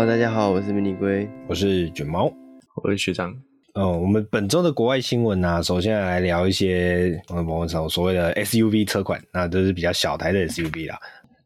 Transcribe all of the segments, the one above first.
Hello，大家好，我是迷你龟，我是卷毛，我是学长。哦，我们本周的国外新闻呢、啊，首先来聊一些我们所谓的 SUV 车款，那都是比较小台的 SUV 啦。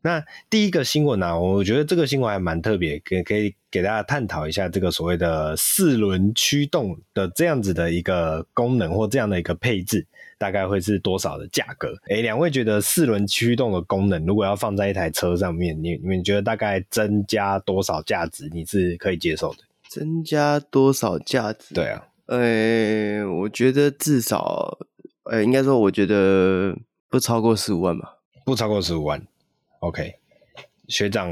那第一个新闻呢、啊，我觉得这个新闻还蛮特别，可可以给大家探讨一下这个所谓的四轮驱动的这样子的一个功能或这样的一个配置。大概会是多少的价格？诶，两位觉得四轮驱动的功能，如果要放在一台车上面，你你们觉得大概增加多少价值，你是可以接受的？增加多少价值？对啊，诶，我觉得至少，呃，应该说，我觉得不超过十五万吧。不超过十五万，OK。学长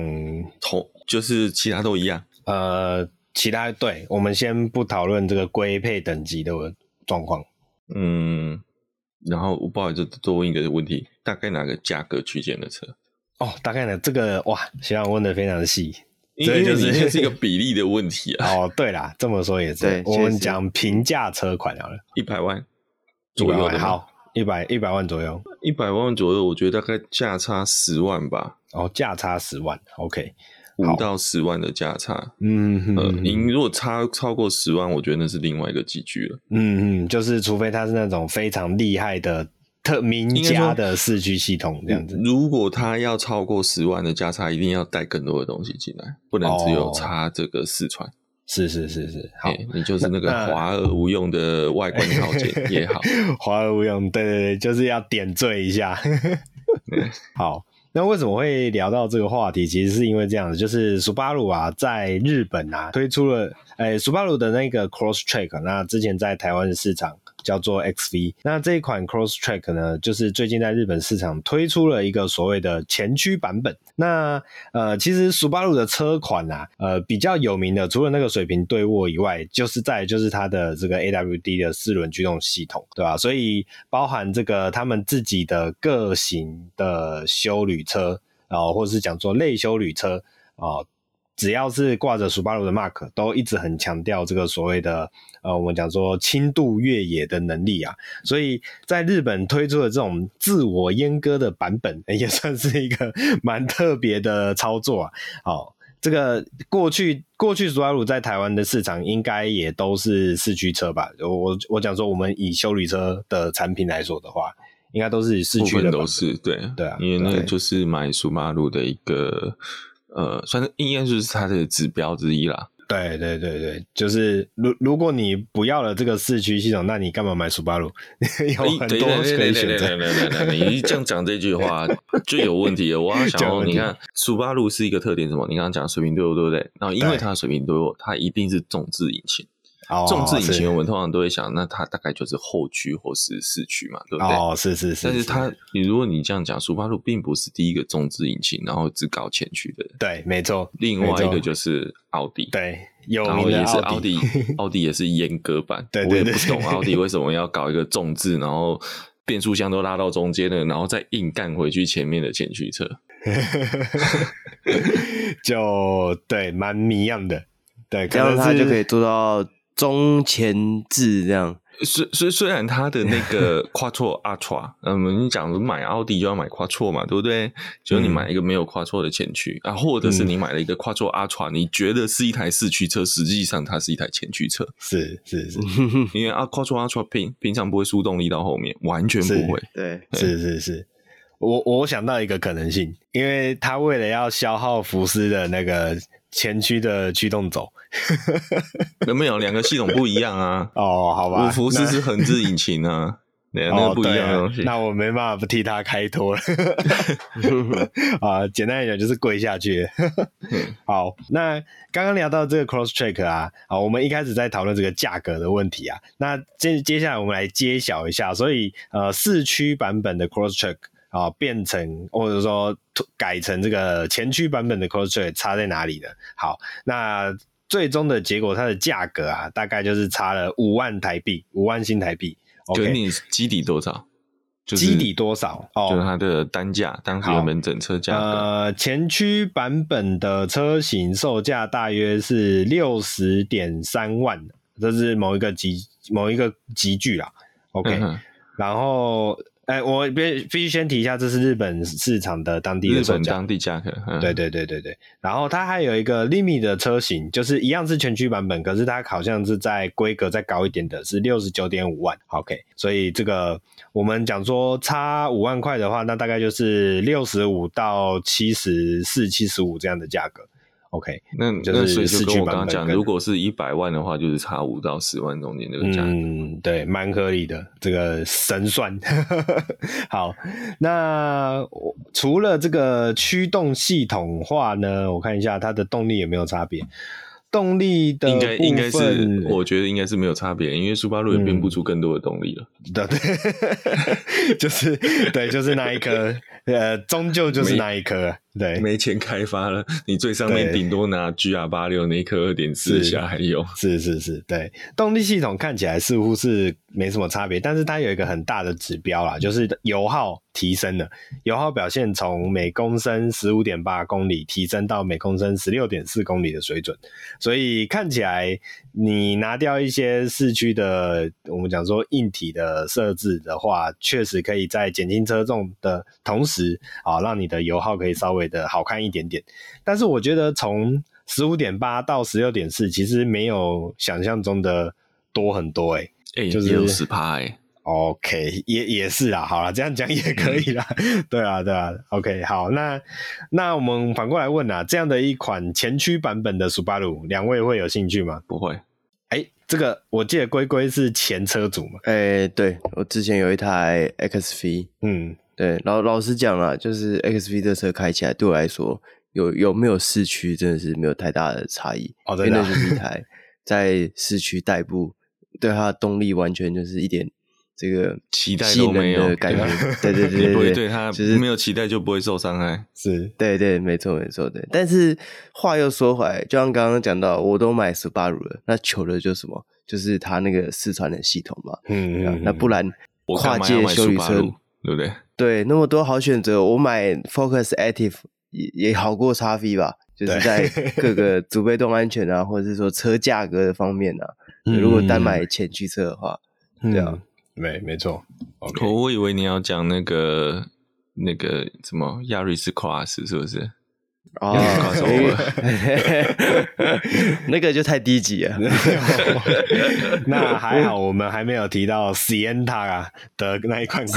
同就是其他都一样。呃，其他对，我们先不讨论这个规配等级的状况。嗯。然后我不好意思多问一个问题，大概哪个价格区间的车？哦，大概呢？这个哇，学长问的非常的细，因为就是这是一个 比例的问题啊。哦，对啦，这么说也是。对，我们讲平价车款好了，一百万左右的，好，一百一百万左右，一百万左右，我觉得大概价差十万吧。哦，价差十万，OK。五到十万的价差，嗯呃，您如果差超过十万，我觉得那是另外一个集聚了。嗯嗯，就是除非它是那种非常厉害的特名家的四驱系统这样子。如果它要超过十万的价差，一定要带更多的东西进来，不能只有差这个四川。是是是是，好，欸、你就是那个华而无用的外观套件也好，华而无用，对对对，就是要点缀一下。好。那为什么会聊到这个话题？其实是因为这样子，就是 Subaru 啊，在日本啊推出了，诶，Subaru 的那个 Cross Track，那之前在台湾的市场。叫做 XV，那这一款 Cross Track 呢，就是最近在日本市场推出了一个所谓的前驱版本。那呃，其实 Subaru 的车款啊，呃，比较有名的，除了那个水平对握以外，就是在就是它的这个 AWD 的四轮驱动系统，对吧？所以包含这个他们自己的个性的休旅车啊、呃，或者是讲说类休旅车啊。呃只要是挂着 Subaru 的 Mark，都一直很强调这个所谓的呃，我们讲说轻度越野的能力啊，所以在日本推出的这种自我阉割的版本，也算是一个蛮特别的操作啊。好，这个过去过去 Subaru 在台湾的市场应该也都是四驱车吧？我我讲说，我们以修理车的产品来说的话，应该都是四驱的，都是对对啊，因为那个就是买 Subaru 的一个。呃，算是应该就是它的指标之一啦。对对对对，就是如如果你不要了这个四驱系统，那你干嘛买 Subaru？有很多可以选择。你这样讲这句话 就有问题了。我要想说，你看 Subaru 是一个特点什么？你刚刚讲水平对不对？然后因为它水平对握，它一定是重置引擎。重置引擎，我们通常都会想，那它大概就是后驱或是四驱嘛，对不对？哦，是是是。但是它，你如果你这样讲，Subaru 并不是第一个重置引擎，然后只搞前驱的。对，没错。另外一个就是奥迪，对，有然后也是奥迪，奥迪 也是阉割版。对对对。我也不懂奥迪为什么要搞一个重置，然后变速箱都拉到中间了，然后再硬干回去前面的前驱车。就对，蛮谜样的。对，这样它就可以做到。中前置这样，虽虽虽然它的那个 Quattro Atra，嗯，你讲买奥迪就要买 Quattro 嘛，对不对？就你买一个没有 Quattro 的前驱、嗯、啊，或者是你买了一个 Quattro Atra，你觉得是一台四驱车，实际上它是一台前驱车，是是是，因为啊 Quattro Atra 平平常不会输动力到后面，完全不会，对，是是是，我我想到一个可能性，因为它为了要消耗福斯的那个。前驱的驱动轴，有没有两个系统不一样啊？哦，好吧，五福斯是横置引擎啊，那那个不一样的东西。哦、那我没办法不替他开脱了。啊，简单一点就是跪下去。好，那刚刚聊到这个 Crosstrek 啊，好，我们一开始在讨论这个价格的问题啊，那接接下来我们来揭晓一下，所以呃，四驱版本的 Crosstrek。啊，变成或者说改成这个前驱版本的 Crosstrek 差在哪里呢？好，那最终的结果，它的价格啊，大概就是差了五万台币，五万新台币。就你基底多少？就是、基底多少？哦，就是它的单价，当时原本整车价格。呃，前驱版本的车型售价大约是六十点三万，这是某一个集某一个集聚啦。OK，、嗯、然后。哎、欸，我必必须先提一下，这是日本市场的当地的日本当地价格。嗯、对对对对对。然后它还有一个 Limit 的车型，就是一样是全区版本，可是它好像是在规格再高一点的，是六十九点五万。OK，所以这个我们讲说差五万块的话，那大概就是六十五到七十四、七十五这样的价格。OK，那就是就跟我刚刚讲，如果是一百万的话，就是差五到十万中间这个价格。嗯，对，蛮合理的，这个神算。好，那除了这个驱动系统化呢，我看一下它的动力有没有差别。动力的应该应该是，我觉得应该是没有差别，因为苏巴路也变不出更多的动力了。对、嗯、对，就是对，就是那一颗，呃，终究就是那一颗。对，没钱开发了，你最上面顶多拿 GR 八六那一颗二点四下还有。是是是，对，动力系统看起来似乎是没什么差别，但是它有一个很大的指标啦，就是油耗提升了，油耗表现从每公升十五点八公里提升到每公升十六点四公里的水准，所以看起来你拿掉一些市区的我们讲说硬体的设置的话，确实可以在减轻车重的同时啊，让你的油耗可以稍微。的好看一点点，但是我觉得从十五点八到十六点四，其实没有想象中的多很多哎、欸，哎、欸，就是十趴哎，OK，也也是啊，好了，这样讲也可以啦，嗯、对啊，对啊，OK，好，那那我们反过来问啊，这样的一款前驱版本的 Subaru，两位会有兴趣吗？不会，哎、欸，这个我记得龟龟是前车主嘛，哎、欸，对我之前有一台 XV，嗯。对，老老实讲啦，就是 XV 这车开起来对我来说，有有没有市区真的是没有太大的差异。哦，真的，因为那就是一台 在市区代步，对它的动力完全就是一点这个期待都没有感觉。对对对对，不会对它就是没有期待就不会受伤害。是，对对，没错没错对。但是话又说回来，就像刚刚讲到，我都买 Subaru 了，那求的就是什么？就是它那个四川的系统嘛。嗯，嗯，那不然跨界修理车。对不对？对，那么多好选择，我买 Focus Active 也也好过 XV 吧，就是在各个 主被动安全啊，或者是说车价格的方面啊，嗯、如果单买前驱车的话，嗯、对啊，没没错。Okay、我以为你要讲那个那个什么亚瑞斯 Cross 是不是？哦，那个就太低级了。那还好，我们还没有提到 Sienta 的那一款。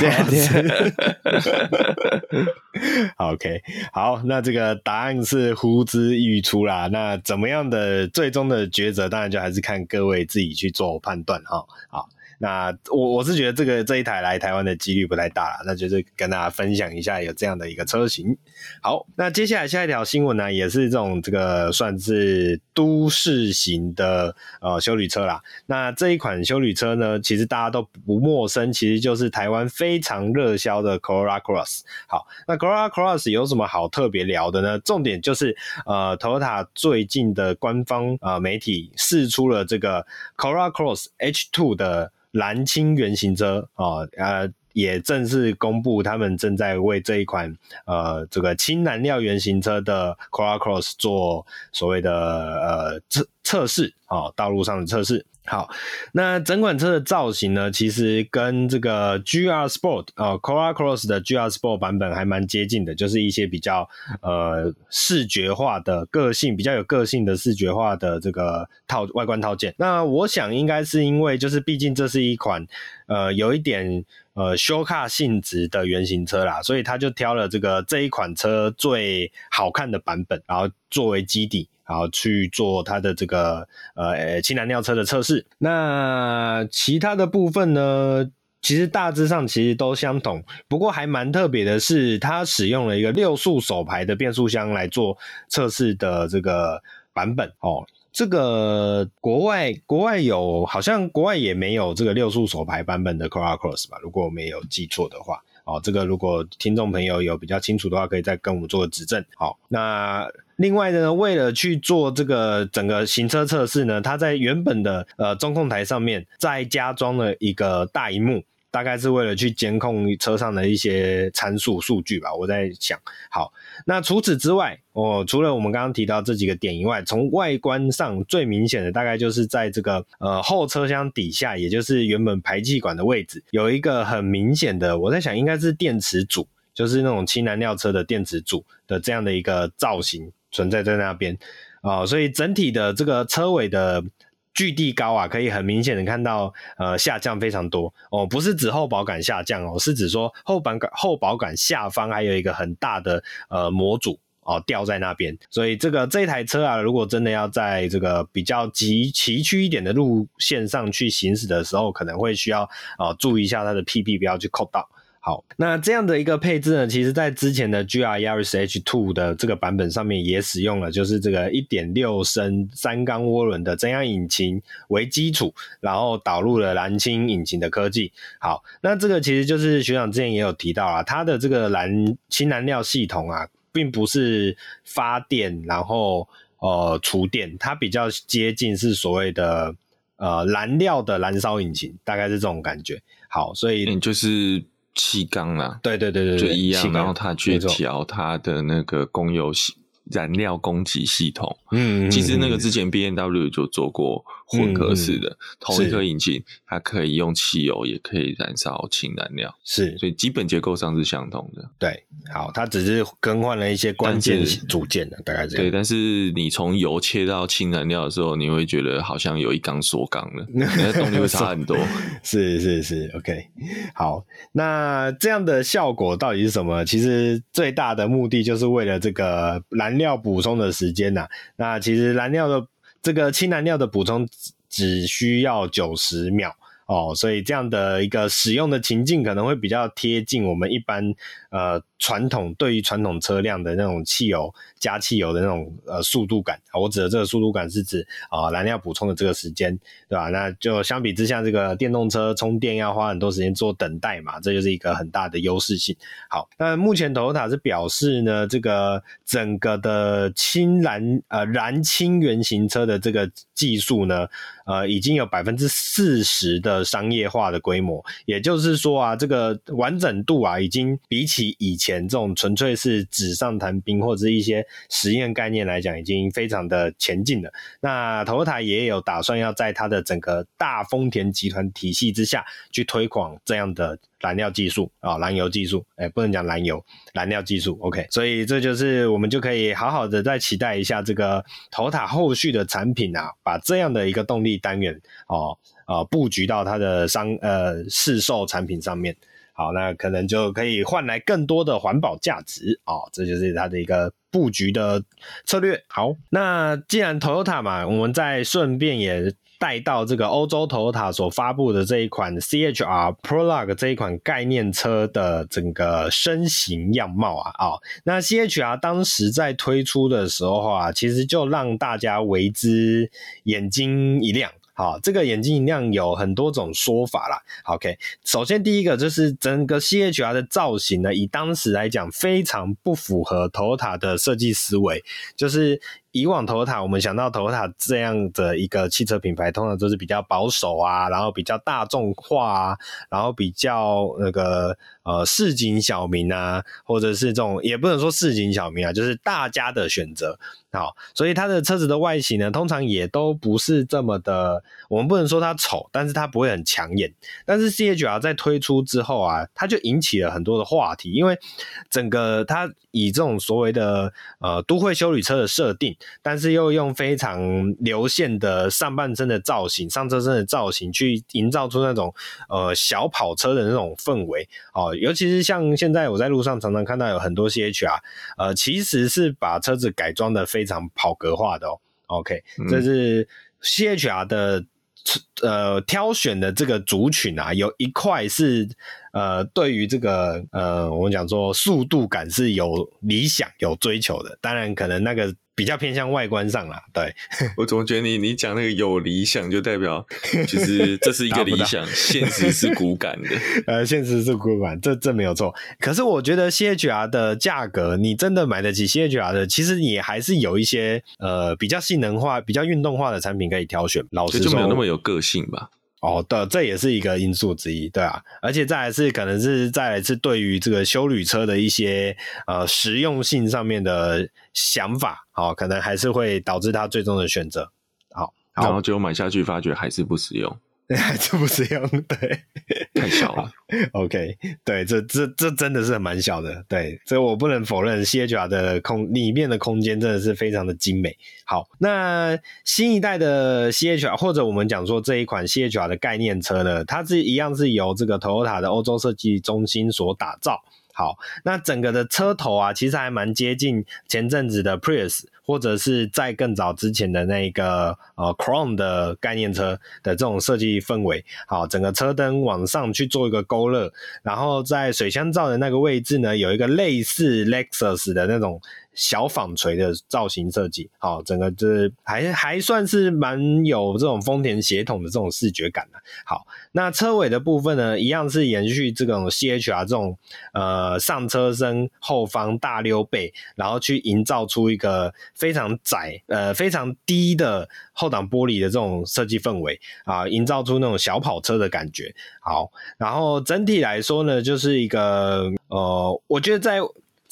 OK，好，那这个答案是呼之欲出啦。那怎么样的最终的抉择，当然就还是看各位自己去做判断哈。好。那我我是觉得这个这一台来台湾的几率不太大了，那就是跟大家分享一下有这样的一个车型。好，那接下来下一条新闻呢，也是这种这个算是都市型的呃休旅车啦。那这一款休旅车呢，其实大家都不陌生，其实就是台湾非常热销的 Corolla Cross。好，那 Corolla Cross 有什么好特别聊的呢？重点就是呃，Toyota 最近的官方呃媒体试出了这个 Corolla Cross H2 的。蓝鲸原型车啊，呃，也正式公布，他们正在为这一款呃这个氢燃料原型车的 c o r a Cross 做所谓的呃测测试啊，道路上的测试。好，那整款车的造型呢，其实跟这个 GR Sport 啊，Corolla Cross 的 GR Sport 版本还蛮接近的，就是一些比较呃视觉化的个性，比较有个性的视觉化的这个套外观套件。那我想应该是因为，就是毕竟这是一款呃有一点呃休卡性质的原型车啦，所以他就挑了这个这一款车最好看的版本，然后作为基底。然后去做它的这个呃氢燃料车的测试。那其他的部分呢，其实大致上其实都相同。不过还蛮特别的是，它使用了一个六速手排的变速箱来做测试的这个版本哦。这个国外国外有，好像国外也没有这个六速手排版本的 Corolla Cross 吧？如果我没有记错的话。哦，这个如果听众朋友有比较清楚的话，可以再跟我们做个指正。好，那另外呢，为了去做这个整个行车测试呢，它在原本的呃中控台上面再加装了一个大荧幕。大概是为了去监控车上的一些参数数据吧。我在想，好，那除此之外，哦，除了我们刚刚提到这几个点以外，从外观上最明显的大概就是在这个呃后车厢底下，也就是原本排气管的位置，有一个很明显的，我在想应该是电池组，就是那种氢燃料车的电池组的这样的一个造型存在在那边，哦，所以整体的这个车尾的。距地高啊，可以很明显的看到，呃，下降非常多哦，不是指后保杆下降哦，是指说后板杆后保杆下方还有一个很大的呃模组哦掉在那边，所以这个这台车啊，如果真的要在这个比较崎崎岖一点的路线上去行驶的时候，可能会需要啊、注意一下它的屁屁不要去扣到。好，那这样的一个配置呢，其实在之前的 GR Yaris H Two 的这个版本上面也使用了，就是这个1.6升三缸涡轮的增压引擎为基础，然后导入了蓝氢引擎的科技。好，那这个其实就是学长之前也有提到啊，它的这个蓝氢燃料系统啊，并不是发电然后呃储电，它比较接近是所谓的呃燃料的燃烧引擎，大概是这种感觉。好，所以就是。气缸啦，对对对对，就一样，然后它去调它的那个供油系。燃料供给系统，嗯，其实那个之前 B N W 就做过混合式的，嗯、同一颗引擎，它可以用汽油，也可以燃烧氢燃料，是，所以基本结构上是相同的。对，好，它只是更换了一些关键组件的，大概这样。对，但是你从油切到氢燃料的时候，你会觉得好像有一缸缩缸了，你的动力会差很多。是是是，OK，好，那这样的效果到底是什么？其实最大的目的就是为了这个燃。燃料补充的时间呐、啊，那其实燃料的这个氢燃料的补充只需要九十秒哦，所以这样的一个使用的情境可能会比较贴近我们一般呃。传统对于传统车辆的那种汽油加汽油的那种呃速度感啊，我指的这个速度感是指啊、燃料补充的这个时间，对吧？那就相比之下，这个电动车充电要花很多时间做等待嘛，这就是一个很大的优势性。好，那目前 Toyota 是表示呢，这个整个的氢燃呃燃氢原型车的这个技术呢，呃已经有百分之四十的商业化的规模，也就是说啊，这个完整度啊，已经比起以前。这种纯粹是纸上谈兵或者是一些实验概念来讲，已经非常的前进了。那 Toyota 也有打算要在它的整个大丰田集团体系之下去推广这样的燃料技术啊，燃油技术，哎，不能讲燃油，燃料技术。OK，所以这就是我们就可以好好的再期待一下这个头塔后续的产品啊，把这样的一个动力单元哦，呃，布局到它的商呃市售产品上面。好，那可能就可以换来更多的环保价值哦，这就是它的一个布局的策略。好，那既然 Toyota 嘛，我们再顺便也带到这个欧洲 Toyota 所发布的这一款 CHR Prologue 这一款概念车的整个身形样貌啊，哦，那 CHR 当时在推出的时候啊，其实就让大家为之眼睛一亮。好，这个眼镜一亮有很多种说法啦。OK，首先第一个就是整个 CHR 的造型呢，以当时来讲非常不符合 Toyota 的设计思维，就是。以往 Toyota，我们想到 Toyota 这样的一个汽车品牌，通常都是比较保守啊，然后比较大众化啊，然后比较那个呃市井小民啊，或者是这种也不能说市井小民啊，就是大家的选择。好，所以它的车子的外形呢，通常也都不是这么的，我们不能说它丑，但是它不会很抢眼。但是 CHR 在推出之后啊，它就引起了很多的话题，因为整个它以这种所谓的呃都会休旅车的设定。但是又用非常流线的上半身的造型、上车身的造型，去营造出那种呃小跑车的那种氛围哦。尤其是像现在我在路上常常看到有很多 CHR，呃，其实是把车子改装的非常跑格化的哦。OK，这是 CHR 的呃挑选的这个族群啊，有一块是。呃，对于这个呃，我们讲说速度感是有理想、有追求的。当然，可能那个比较偏向外观上啦。对，我总觉得你你讲那个有理想，就代表 其实这是一个理想，现实是骨感的。呃，现实是骨感，这这没有错。可是我觉得 CHR 的价格，你真的买得起 CHR 的，其实你还是有一些呃比较性能化、比较运动化的产品可以挑选。老实说，就没有那么有个性吧。哦，对，这也是一个因素之一，对啊，而且再来是可能是再来是对于这个修旅车的一些呃实用性上面的想法，好、哦，可能还是会导致他最终的选择，好，然后最后买下去发觉还是不实用。还真不实用，对，太小了。OK，对，这这这真的是蛮小的，对，这我不能否认，CHR 的空里面的空间真的是非常的精美。好，那新一代的 CHR 或者我们讲说这一款 CHR 的概念车呢，它是一样是由这个 Toyota 的欧洲设计中心所打造。好，那整个的车头啊，其实还蛮接近前阵子的 Prius。或者是在更早之前的那个呃 Crown 的概念车的这种设计氛围，好，整个车灯往上去做一个勾勒，然后在水箱罩的那个位置呢，有一个类似 Lexus 的那种。小纺锤的造型设计，好，整个就是还还算是蛮有这种丰田血统的这种视觉感的。好，那车尾的部分呢，一样是延续这种 CHR 这种呃上车身后方大溜背，然后去营造出一个非常窄呃非常低的后挡玻璃的这种设计氛围啊，营造出那种小跑车的感觉。好，然后整体来说呢，就是一个呃，我觉得在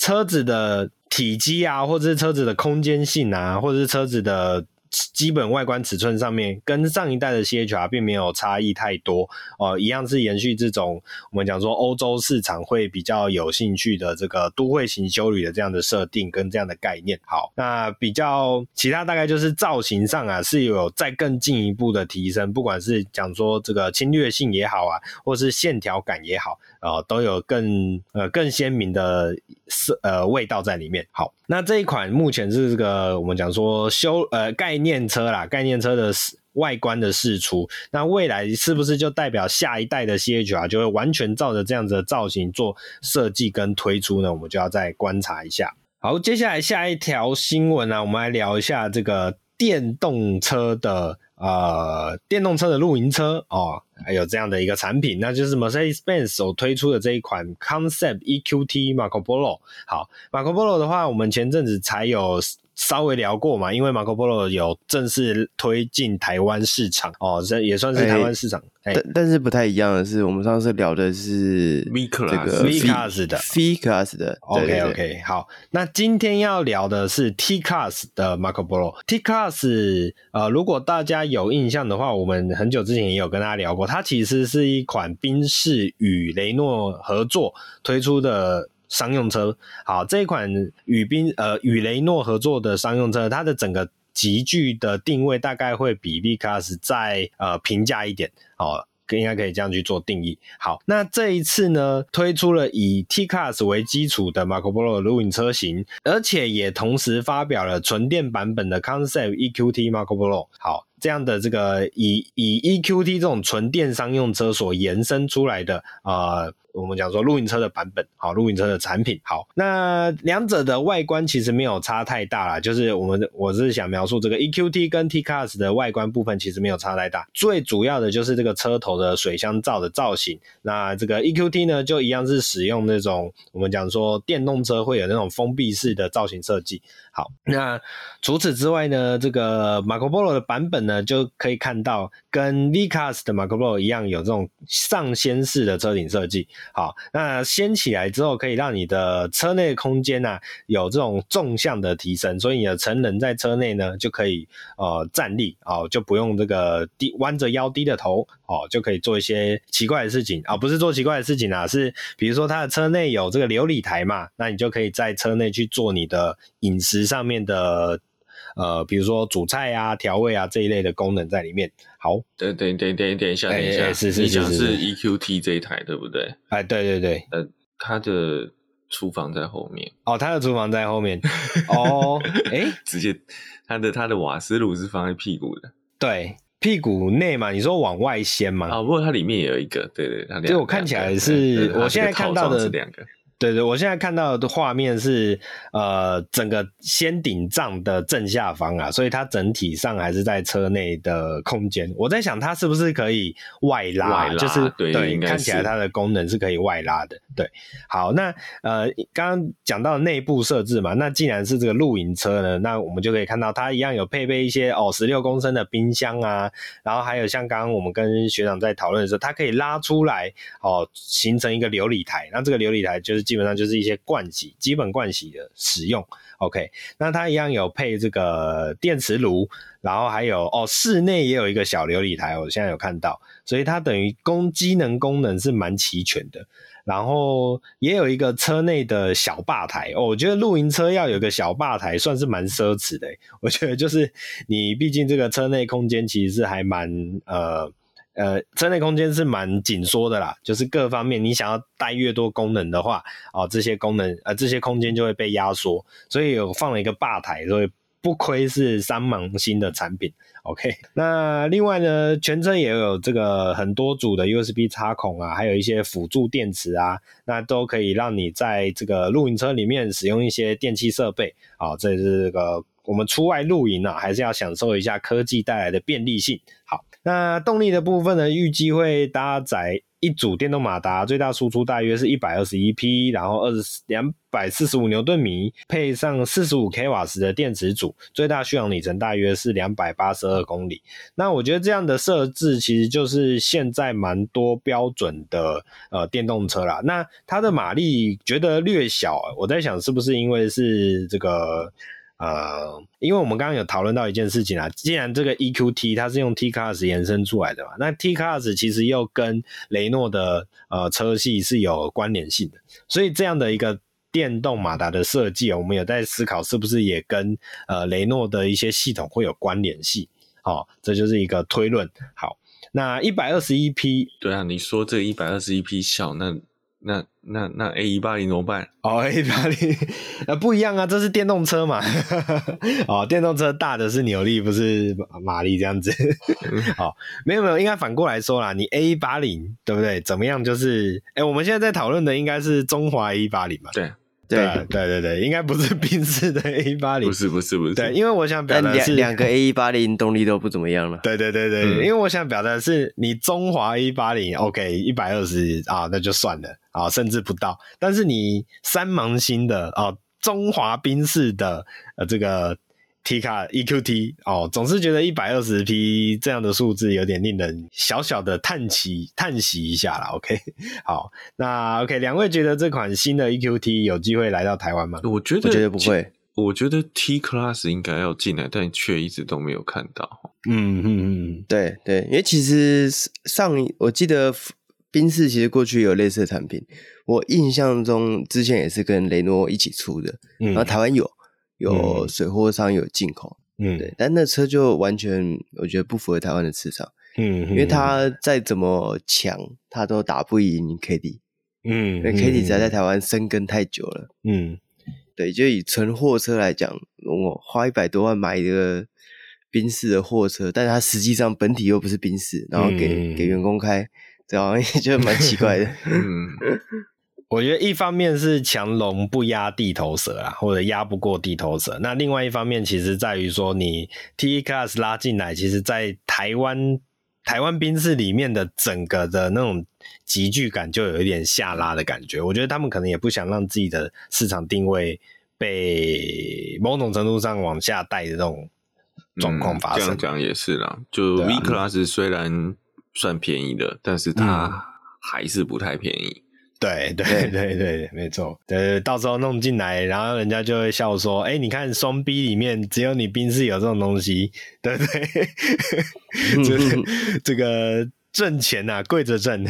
车子的。体积啊，或者是车子的空间性啊，或者是车子的。基本外观尺寸上面跟上一代的 CHR 并没有差异太多哦、一样是延续这种我们讲说欧洲市场会比较有兴趣的这个都会型休旅的这样的设定跟这样的概念。好，那比较其他大概就是造型上啊是有再更进一步的提升，不管是讲说这个侵略性也好啊，或是线条感也好，呃，都有更呃更鲜明的色呃味道在里面。好，那这一款目前是这个我们讲说修呃概念。车啦，概念车的外观的试出，那未来是不是就代表下一代的 CHR 就会完全照着这样子的造型做设计跟推出呢？我们就要再观察一下。好，接下来下一条新闻呢、我们来聊一下这个电动车的呃，电动车的露营车哦，还有这样的一个产品，那就是 Mercedes-Benz 所推出的这一款 Concept EQT Marco Polo。好，Marco Polo 的话，我们前阵子才有。稍微聊过嘛，因为 Marco Polo 有正式推进台湾市场哦，这也算是台湾市场。欸、但但是不太一样的是，我们上次聊的是 V Class V Class 的 V Class 的。OK OK，好，那今天要聊的是 T Class 的 Marco Polo。T Class 呃，如果大家有印象的话，我们很久之前也有跟大家聊过，它其实是一款宾士与雷诺合作推出的。商用车，好，这一款与宾呃与雷诺合作的商用车，它的整个级距的定位大概会比 V Class 再呃平价一点，好，应该可以这样去做定义。好，那这一次呢，推出了以 T Class 为基础的 Marco Polo 的露营车型，而且也同时发表了纯电版本的 Concept EQT Marco Polo。好。这样的这个以以 EQT 这种纯电商用车所延伸出来的啊、我们讲说露营车的版本，好，露营车的产品，好，那两者的外观其实没有差太大啦，就是我们我是想描述这个 EQT 跟 Tcars 的外观部分其实没有差太大，最主要的就是这个车头的水箱罩的造型，那这个 EQT 呢就一样是使用那种我们讲说电动车会有那种封闭式的造型设计。好，那除此之外呢，这个 Marco Polo 的版本呢，就可以看到跟 V Class 的 Marco Polo 一样，有这种上掀式的车顶设计。好，那掀起来之后，可以让你的车内空间啊，有这种纵向的提升，所以你的成人在车内呢，就可以呃站立哦，就不用这个低弯着腰低着头哦，就可以做一些奇怪的事情啊、哦，不是做奇怪的事情啊，是比如说它的车内有这个琉璃台嘛，那你就可以在车内去做你的饮食。上面的呃，比如说煮菜啊、调味啊这一类的功能在里面。好，等等等等等一下，等一下，是是是，是 EQT 这一台对不对？哎，对对对，呃，它的厨房在后面。哦，它的厨房在后面。哦，哎，直接它的它的瓦斯炉是放在屁股的。对，屁股内嘛，你说往外掀嘛？啊，不过它里面也有一个，对对，它。就我看起来是，我现在看到的是两个。对对，我现在看到的画面是呃整个先顶帐的正下方啊，所以它整体上还是在车内的空间。我在想它是不是可以外拉，外拉就是对，对，看起来它的功能是可以外拉的。对，好，那呃刚刚讲到内部设置嘛，那既然是这个露营车呢，那我们就可以看到它一样有配备一些哦十六公升的冰箱啊，然后还有像刚刚我们跟学长在讨论的时候，它可以拉出来哦，形成一个琉璃台，那这个琉璃台就是基本上就是一些盥洗，基本盥洗的使用。OK，那它一样有配这个电磁炉，然后还有哦，室内也有一个小琉璃台，我现在有看到，所以它等于功机能功能是蛮齐全的。然后也有一个车内的小吧台哦，我觉得露营车要有个小吧台算是蛮奢侈的。我觉得就是你毕竟这个车内空间其实是还蛮呃呃，车内空间是蛮紧缩的啦，就是各方面你想要带越多功能的话哦，这些功能呃这些空间就会被压缩，所以有放了一个吧台，所以不亏是三芒星的产品。OK，那另外呢，全车也有这个很多组的 USB 插孔啊，还有一些辅助电池啊，那都可以让你在这个露营车里面使用一些电器设备啊。这是个我们出外露营啊，还是要享受一下科技带来的便利性。好，那动力的部分呢，预计会搭载。一组电动马达最大输出大约是一百二十一匹，然后二十两百四十五牛顿米，配上四十五 k 瓦时的电池组，最大续航里程大约是两百八十二公里。那我觉得这样的设置其实就是现在蛮多标准的呃电动车啦。那它的马力觉得略小，我在想是不是因为是这个。呃，因为我们刚刚有讨论到一件事情啊，既然这个 EQT 它是用 T Class 延伸出来的嘛，那 T Class 其实又跟雷诺的呃车系是有关联性的，所以这样的一个电动马达的设计，我们有在思考是不是也跟呃雷诺的一些系统会有关联性，好、哦，这就是一个推论。好，那一百二十一匹，对啊，你说这一百二十一匹小那。那那那 A 一八零怎么办？哦，A 一八零，呃，不一样啊，这是电动车嘛。哦，电动车大的是扭力，不是马力这样子。哦，没有没有，应该反过来说啦。你 A 一八零对不对？怎么样？就是，哎、欸，我们现在在讨论的应该是中华 A 一八零嘛？对。对对对对，应该不是宾士的 A 八零，不是不是不是。对，因为我想表达是两个 A 一八零动力都不怎么样了。对对对对，嗯、因为我想表达的是，你中华 A 八零，OK，一百二十啊，那就算了啊，甚至不到。但是你三芒星的啊，中华宾士的呃这个。T 卡 EQT 哦，总是觉得一百二十匹这样的数字有点令人小小的叹息叹息一下啦。OK，好，那 OK，两位觉得这款新的 EQT 有机会来到台湾吗？我觉得，我觉得不会。我觉得 T Class 应该要进来，但却一直都没有看到。嗯嗯嗯，对对，因为其实上我记得宾士其实过去有类似的产品，我印象中之前也是跟雷诺一起出的，嗯、然后台湾有。有水货商有进口，嗯，对，但那车就完全我觉得不符合台湾的市场，嗯，因为它再怎么强，它都打不赢 K D，嗯，因为 K D 实在在台湾生根太久了，嗯，对，就以纯货车来讲，我花一百多万买一个宾士的货车，但是它实际上本体又不是宾士，然后给、嗯、给员工开，这好像就蛮奇怪的，嗯。我觉得一方面是强龙不压地头蛇啊，或者压不过地头蛇。那另外一方面，其实在于说你 T Class 拉进来，其实，在台湾台湾兵士里面的整个的那种集聚感，就有一点下拉的感觉。我觉得他们可能也不想让自己的市场定位被某种程度上往下带的这种状况发生。嗯，这样讲也是啦，就 V Class 虽然算便宜的，嗯，但是它还是不太便宜。对对对对对，没错。对，到时候弄进来，然后人家就会笑说：“哎，你看双 B 里面只有你宾士有这种东西，对不对？”就是这个。挣钱呐、啊，跪着挣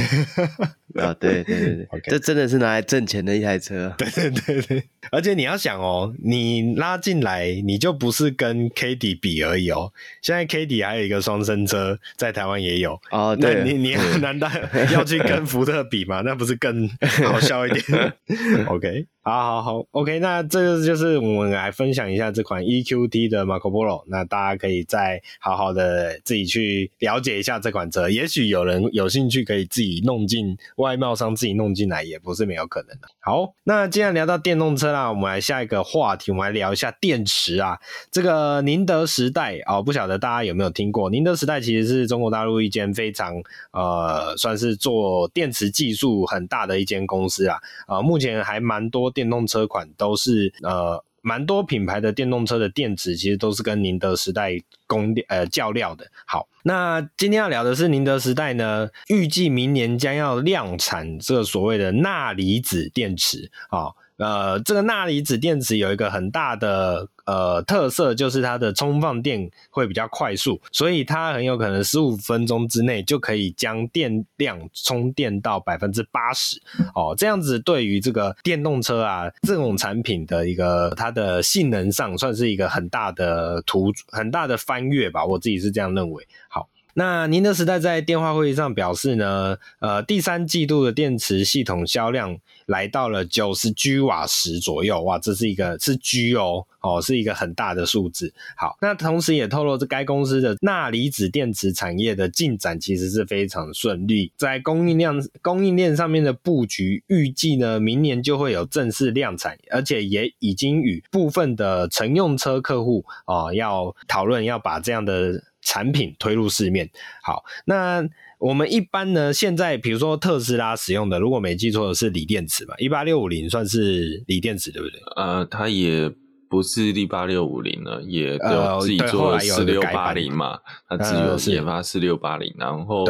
啊！对对对对，okay. 这真的是拿来挣钱的一台车。对对对对，而且你要想哦，你拉进来，你就不是跟 K D 比而已哦。现在 K D 还有一个双生车，在台湾也有哦。对，那你你难道要去跟福特比吗？那不是更好笑一点？OK。好好好，OK，那这个就是我们来分享一下这款 EQT 的 Marco Polo，那大家可以再好好的自己去了解一下这款车，也许有人有兴趣可以自己弄进外贸商自己弄进来也不是没有可能的。好，那既然聊到电动车啦，我们来下一个话题，我们来聊一下电池啊。这个宁德时代哦，不晓得大家有没有听过？宁德时代其实是中国大陆一间非常呃，算是做电池技术很大的一间公司啊。呃，目前还蛮多电动车款都是呃。蛮多品牌的电动车的电池其实都是跟宁德时代供呃较料的。好，那今天要聊的是宁德时代呢，预计明年将要量产这个所谓的钠离子电池好。呃，这个钠离子电池有一个很大的呃特色，就是它的充放电会比较快速，所以它很有可能十五分钟之内就可以将电量充电到百分之八十哦。这样子对于这个电动车啊这种产品的一个它的性能上，算是一个很大的突很大的翻越吧，我自己是这样认为。好。那宁德时代在电话会议上表示呢，呃，第三季度的电池系统销量来到了九十 G 瓦时左右，哇，这是一个是 G 哦，哦，是一个很大的数字。好，那同时也透露这该公司的钠离子电池产业的进展其实是非常顺利，在供应量供应链上面的布局，预计呢明年就会有正式量产，而且也已经与部分的乘用车客户啊、要讨论要把这样的。产品推入市面，好，那我们一般呢，现在比如说特斯拉使用的，如果没记错的是锂电池嘛，一八六五零算是锂电池对不对？呃，它也不是一八六五零了，也有自己做了四六八零嘛，它自己有研发四六八零，然后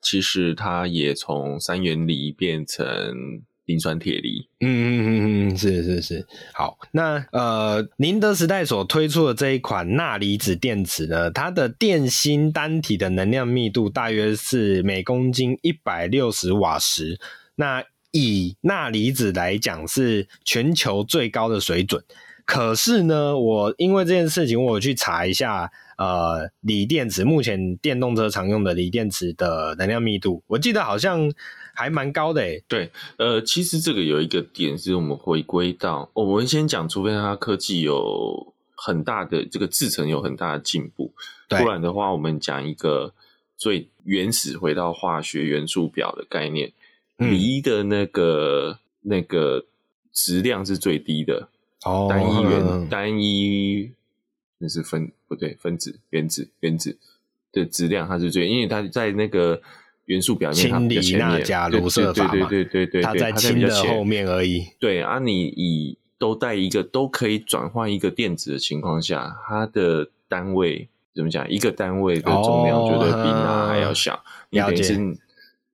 其实它也从三元锂变成。磷酸铁锂，嗯嗯嗯嗯，是是是，好，那呃，宁德时代所推出的这一款钠离子电池呢，它的电芯单体的能量密度大约是每公斤一百六十瓦时，那以钠离子来讲是全球最高的水准。可是呢，我因为这件事情，我去查一下，呃，锂电池目前电动车常用的锂电池的能量密度，我记得好像。还蛮高的诶，对，呃，其实这个有一个点是我们回归到，我们先讲，除非它科技有很大的这个制程有很大的进步，不然的话，我们讲一个最原始回到化学元素表的概念，锂、嗯、的那个那个质量是最低的，哦，单一元、嗯、单一那是分不对，分子原子原子的质量它是最，因为它在那个。元素表面，氢锂钠钾卢瑟法嘛，对对对对对，它在氢的后面而已。对啊，你以都带一个都可以转换一个电子的情况下，它的单位怎么讲？一个单位的重量绝对比钠还要小。哦、你等于是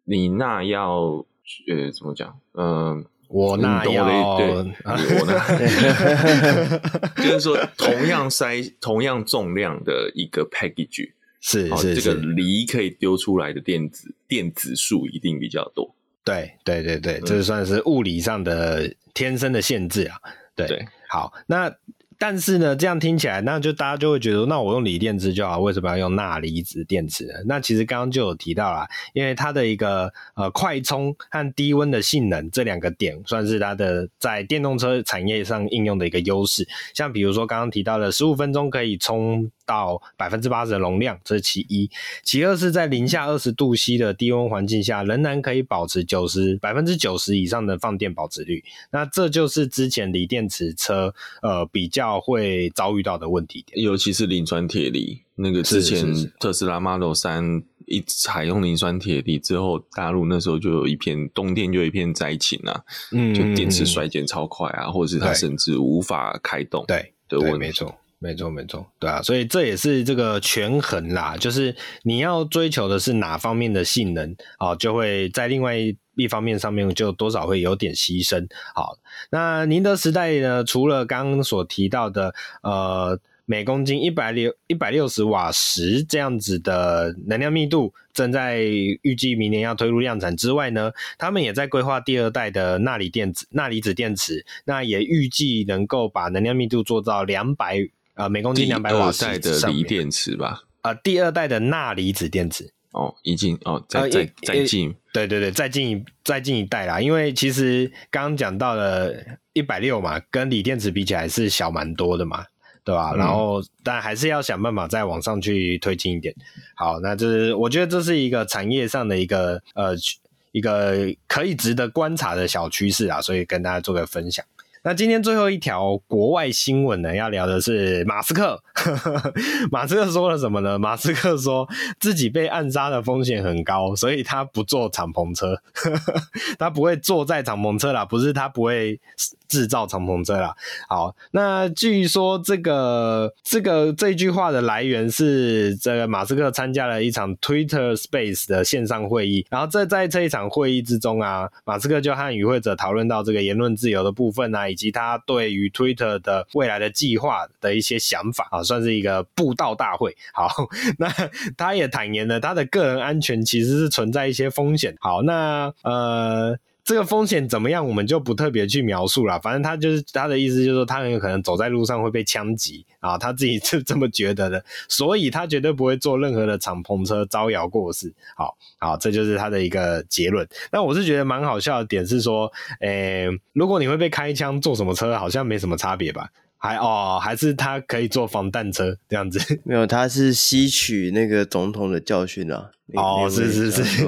你钠要呃怎么讲？嗯、呃，我钠要对，我钠 就是说同样塞同样重量的一个 package。是是是，这个锂可以丢出来的电子电子数一定比较多。对对对对，这算是物理上的天生的限制啊。对，对好，那。但是呢，这样听起来，那就大家就会觉得，那我用锂电池就好，为什么要用钠离子电池呢？那其实刚刚就有提到啦，因为它的一个呃快充和低温的性能这两个点，算是它的在电动车产业上应用的一个优势。像比如说刚刚提到的，十五分钟可以充到百分之八十的容量，这是其一；其二是在零下二十度 C 的低温环境下，仍然可以保持九十百分之九十以上的放电保值率。那这就是之前锂电池车呃比较。会遭遇到的问题点，尤其是磷酸铁锂。那个之前特斯拉 Model 三一采用磷酸铁锂之后，大陆那时候就有一片冬天就有一片灾情啊，嗯，就电池衰减超快啊，或者是它甚至无法开动，对的问题。没错，没错，没错，对啊，所以这也是这个权衡啦，就是你要追求的是哪方面的性能啊，就会在另外一。方面上面就多少会有点牺牲。好，那宁德时代呢？除了刚刚所提到的，呃，每公斤一百六一百六十瓦时这样子的能量密度，正在预计明年要推入量产之外呢，他们也在规划第二代的钠离电子、钠离子电池。那也预计能够把能量密度做到两百呃每公斤两百瓦时。代的锂电池吧？呃，第二代的钠离子电池。哦，已经哦，再再再进，对对对，再进一再进一代啦。因为其实刚刚讲到了一百六嘛，跟锂电池比起来是小蛮多的嘛，对吧？嗯、然后但还是要想办法再往上去推进一点。好，那这是我觉得这是一个产业上的一个呃。一一个可以值得观察的小趋势啊，所以跟大家做个分享。那今天最后一条国外新闻呢，要聊的是马斯克。马斯克说了什么呢？马斯克说自己被暗杀的风险很高，所以他不坐敞篷车，他不会坐在敞篷车啦，不是他不会制造敞篷车啦。好，那据说这个这个这句话的来源是这个马斯克参加了一场 Twitter Space 的线上会议，然后这在这一场会议之中啊，马斯克就和与会者讨论到这个言论自由的部分啊。以及他对于 Twitter 的未来的计划的一些想法啊，算是一个布道大会。好，那他也坦言了，他的个人安全其实是存在一些风险。好，那呃。这个风险怎么样，我们就不特别去描述了。反正他就是他的意思，就是说他很有可能走在路上会被枪击啊，他自己是这么觉得的，所以他绝对不会坐任何的敞篷车招摇过市。好，好，这就是他的一个结论。那我是觉得蛮好笑的点是说，诶，如果你会被开枪，坐什么车好像没什么差别吧？还哦，还是他可以坐防弹车这样子？没有，他是吸取那个总统的教训啊。哦，是是是。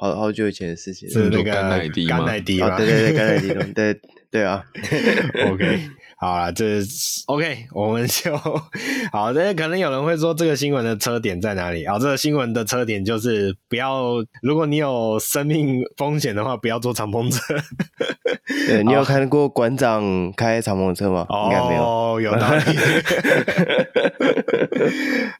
好好久以前的事情，是那个甘乃迪吗？甘乃迪吗？对对对，甘乃迪，对对啊。OK，好了，这 OK，我们就 好。那可能有人会说，这个新闻的车点在哪里？啊，这个新闻的车点就是不要，如果你有生命风险的话，不要坐敞篷车。对，你有看过馆长开敞篷车吗？哦，应该没有，有道理。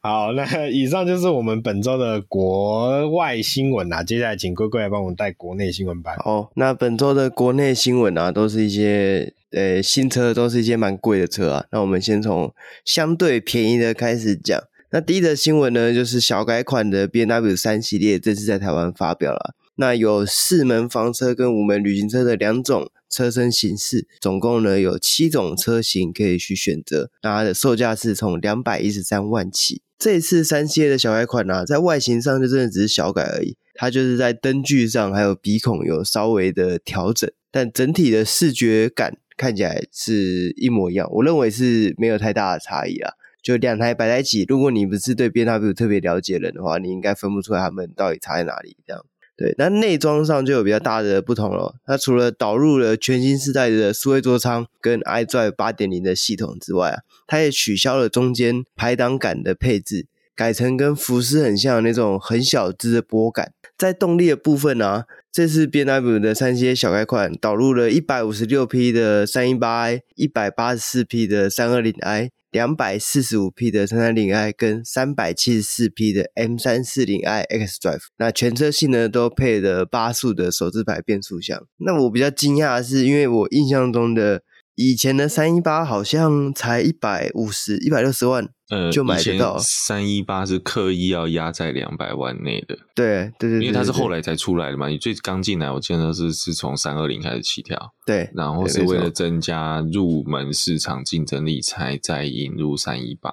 好，那以上就是我们本周的国外新闻啊。接下来请龟龟来帮我们带国内新闻吧。好，那本周的国内新闻啊，都是一些呃新车，都是一些蛮贵的车啊。那我们先从相对便宜的开始讲。那第一则新闻呢，就是小改款的 BMW 三系列正式在台湾发表了。那有四门房车跟五门旅行车的两种车身形式，总共呢有七种车型可以去选择。那它的售价是从两百一十三万起。这一次三系列的小改款呢、啊，在外形上就真的只是小改而已，它就是在灯具上还有鼻孔有稍微的调整，但整体的视觉感看起来是一模一样。我认为是没有太大的差异啊。就两台摆在一起，如果你不是对 BMW 特别了解的人的话，你应该分不出来它们到底差在哪里这样。对，那内装上就有比较大的不同了。它除了导入了全新世代的数位座舱跟 iDrive 八点零的系统之外啊，它也取消了中间排档杆的配置，改成跟福斯很像那种很小只的拨杆。在动力的部分呢、这次 BMW 的三系小改款导入了一百五十六匹的三一八 i，一百八十四匹的三二零 i。两百四十五匹的三三零 i 跟三百七十四匹的 M 三四零 i X Drive，那全车系呢都配了八速的手自排变速箱。那我比较惊讶的是，因为我印象中的以前的三一八好像才一百五十、一百六十万。呃，就买得到。三一八是刻意要压在两百万内的，对对对，因为它是后来才出来的嘛。你最刚进来，我记得是是从三二零开始起跳，对，然后是为了增加入门市场竞争力，才再引入三一八。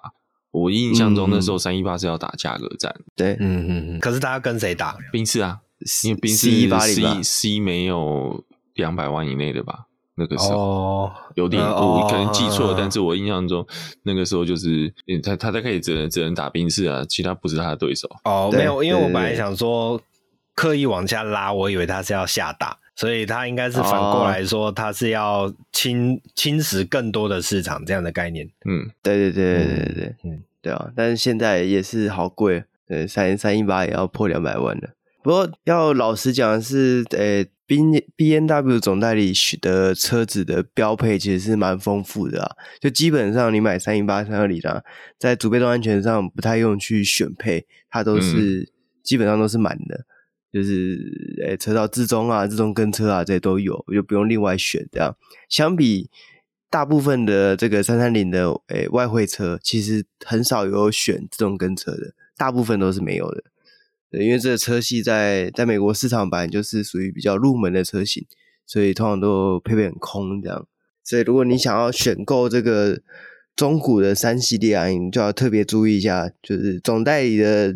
我印象中那时候三一八是要打价格战，对，嗯嗯嗯。可是大家跟谁打？宾士啊，因为宾士 C 八零 C C 没有两百万以内的吧？那个时候、oh, 有点，我、uh, 可能记错了，uh, 但是我印象中那个时候就是他他在可以只能只能打兵士啊，其他不是他的对手。哦、oh,，没有，因为我本来想说刻意往下拉，我以为他是要下打，所以他应该是反过来说，他是要侵侵蚀更多的市场这样的概念。嗯，对对对对对对，嗯，对啊，但是现在也是好贵，对，三三一八也要破两百万了。不过要老实讲的是，呃、欸。B B N W 总代理的车子的标配其实是蛮丰富的啊，就基本上你买三一八、三二零啊，在主被动安全上不太用去选配，它都是、嗯、基本上都是满的，就是诶、欸、车道自中啊、自动跟车啊这些都有，就不用另外选这样。相比大部分的这个三三零的诶、欸、外汇车，其实很少有选自动跟车的，大部分都是没有的。对，因为这个车系在在美国市场版就是属于比较入门的车型，所以通常都配备很空这样。所以如果你想要选购这个中古的三系列啊，你就要特别注意一下，就是总代理的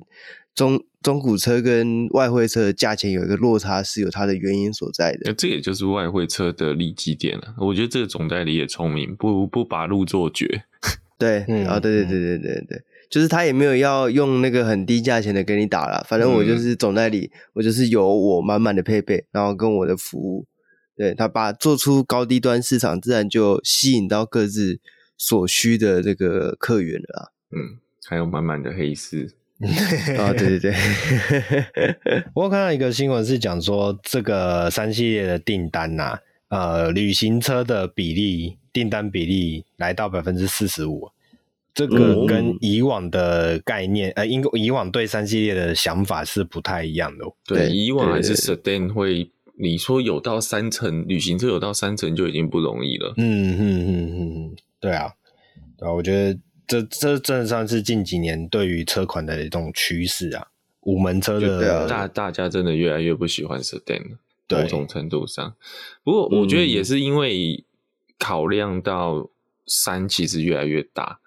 中中古车跟外汇车的价钱有一个落差，是有它的原因所在的。这也就是外汇车的利基点了。我觉得这个总代理也聪明，不不把路做绝。对，啊、嗯哦，对对对对对对。就是他也没有要用那个很低价钱的给你打了，反正我就是总代理，嗯、我就是有我满满的配备，然后跟我的服务，对他把做出高低端市场，自然就吸引到各自所需的这个客源了。嗯，还有满满的黑丝。啊，对对对，我有看到一个新闻是讲说，这个三系列的订单呐、啊，呃，旅行车的比例订单比例来到百分之四十五，这个跟以往的概念，嗯、呃，因以往对三系列的想法是不太一样的。对，以往还是 sedan 会，你说有到三层旅行车有到三层就已经不容易了。嗯嗯嗯嗯，对啊，对啊，我觉得。这这真的算是近几年对于车款的一种趋势啊，五门车的大大家真的越来越不喜欢 sedan 某种程度上。不过我觉得也是因为考量到山其实越来越大。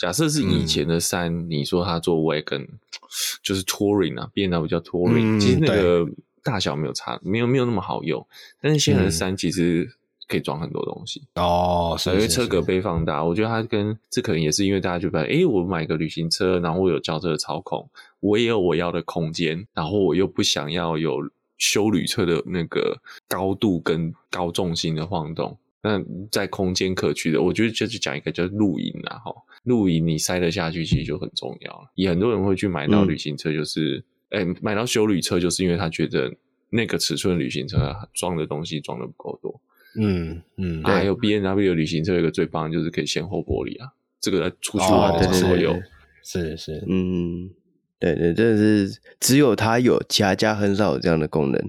假设是以前的三，你说它做 wagon 就是 touring 啊，BMW 叫 touring，其实那个大小没有差，没有没有那么好用。但是现在的三其实。可以装很多东西哦，因为车格被放大，我觉得它跟这可能也是因为大家就发现，哎，我买个旅行车，然后我有轿车的操控，我也有我要的空间，然后我又不想要有修旅车的那个高度跟高重心的晃动，那在空间可取的，我觉得就是讲一个叫露营啊，哈，露营你塞得下去，其实就很重要了。也很多人会去买到旅行车，就是，哎、嗯，买到修旅车，就是因为他觉得那个尺寸的旅行车装的东西装的不够多。嗯嗯，还有 B N W 的旅行车有一个最棒的就是可以前后玻璃啊，这个在出去玩的时候有，是是，嗯，对对，真的是只有它有，其他家很少有这样的功能。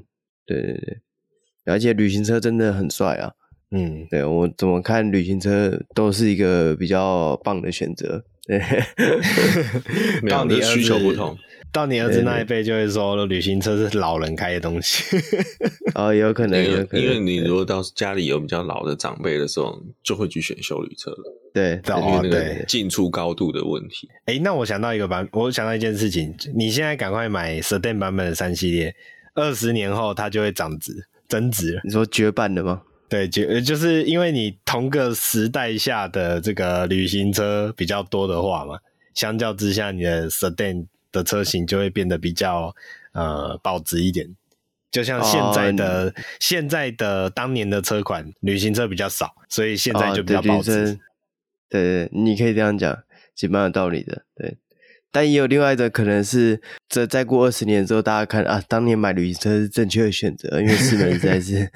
对对对，而且旅行车真的很帅啊，嗯，对我怎么看旅行车都是一个比较棒的选择。对，到你需求不同。到你儿子那一辈就会说，旅行车是老人开的东西。哦，有可能，有可能，因为你如果到家里有比较老的长辈的时候，就会去选修旅车了。对，哦，对，进出高度的问题。哎、欸，那我想到一个版，我想到一件事情，你现在赶快买 Sedan 版本的三系列，二十年后它就会涨值增值。你说绝版的吗？对，就就是因为你同个时代下的这个旅行车比较多的话嘛，相较之下，你的 Sedan。的车型就会变得比较呃保值一点，就像现在的、哦、现在的当年的车款旅行车比较少，所以现在就比较保值。哦、对，对对，你可以这样讲，其实蛮有道理的。对，但也有另外一种可能是，这再过二十年之后，大家看啊，当年买旅行车是正确的选择，因为市面实在是，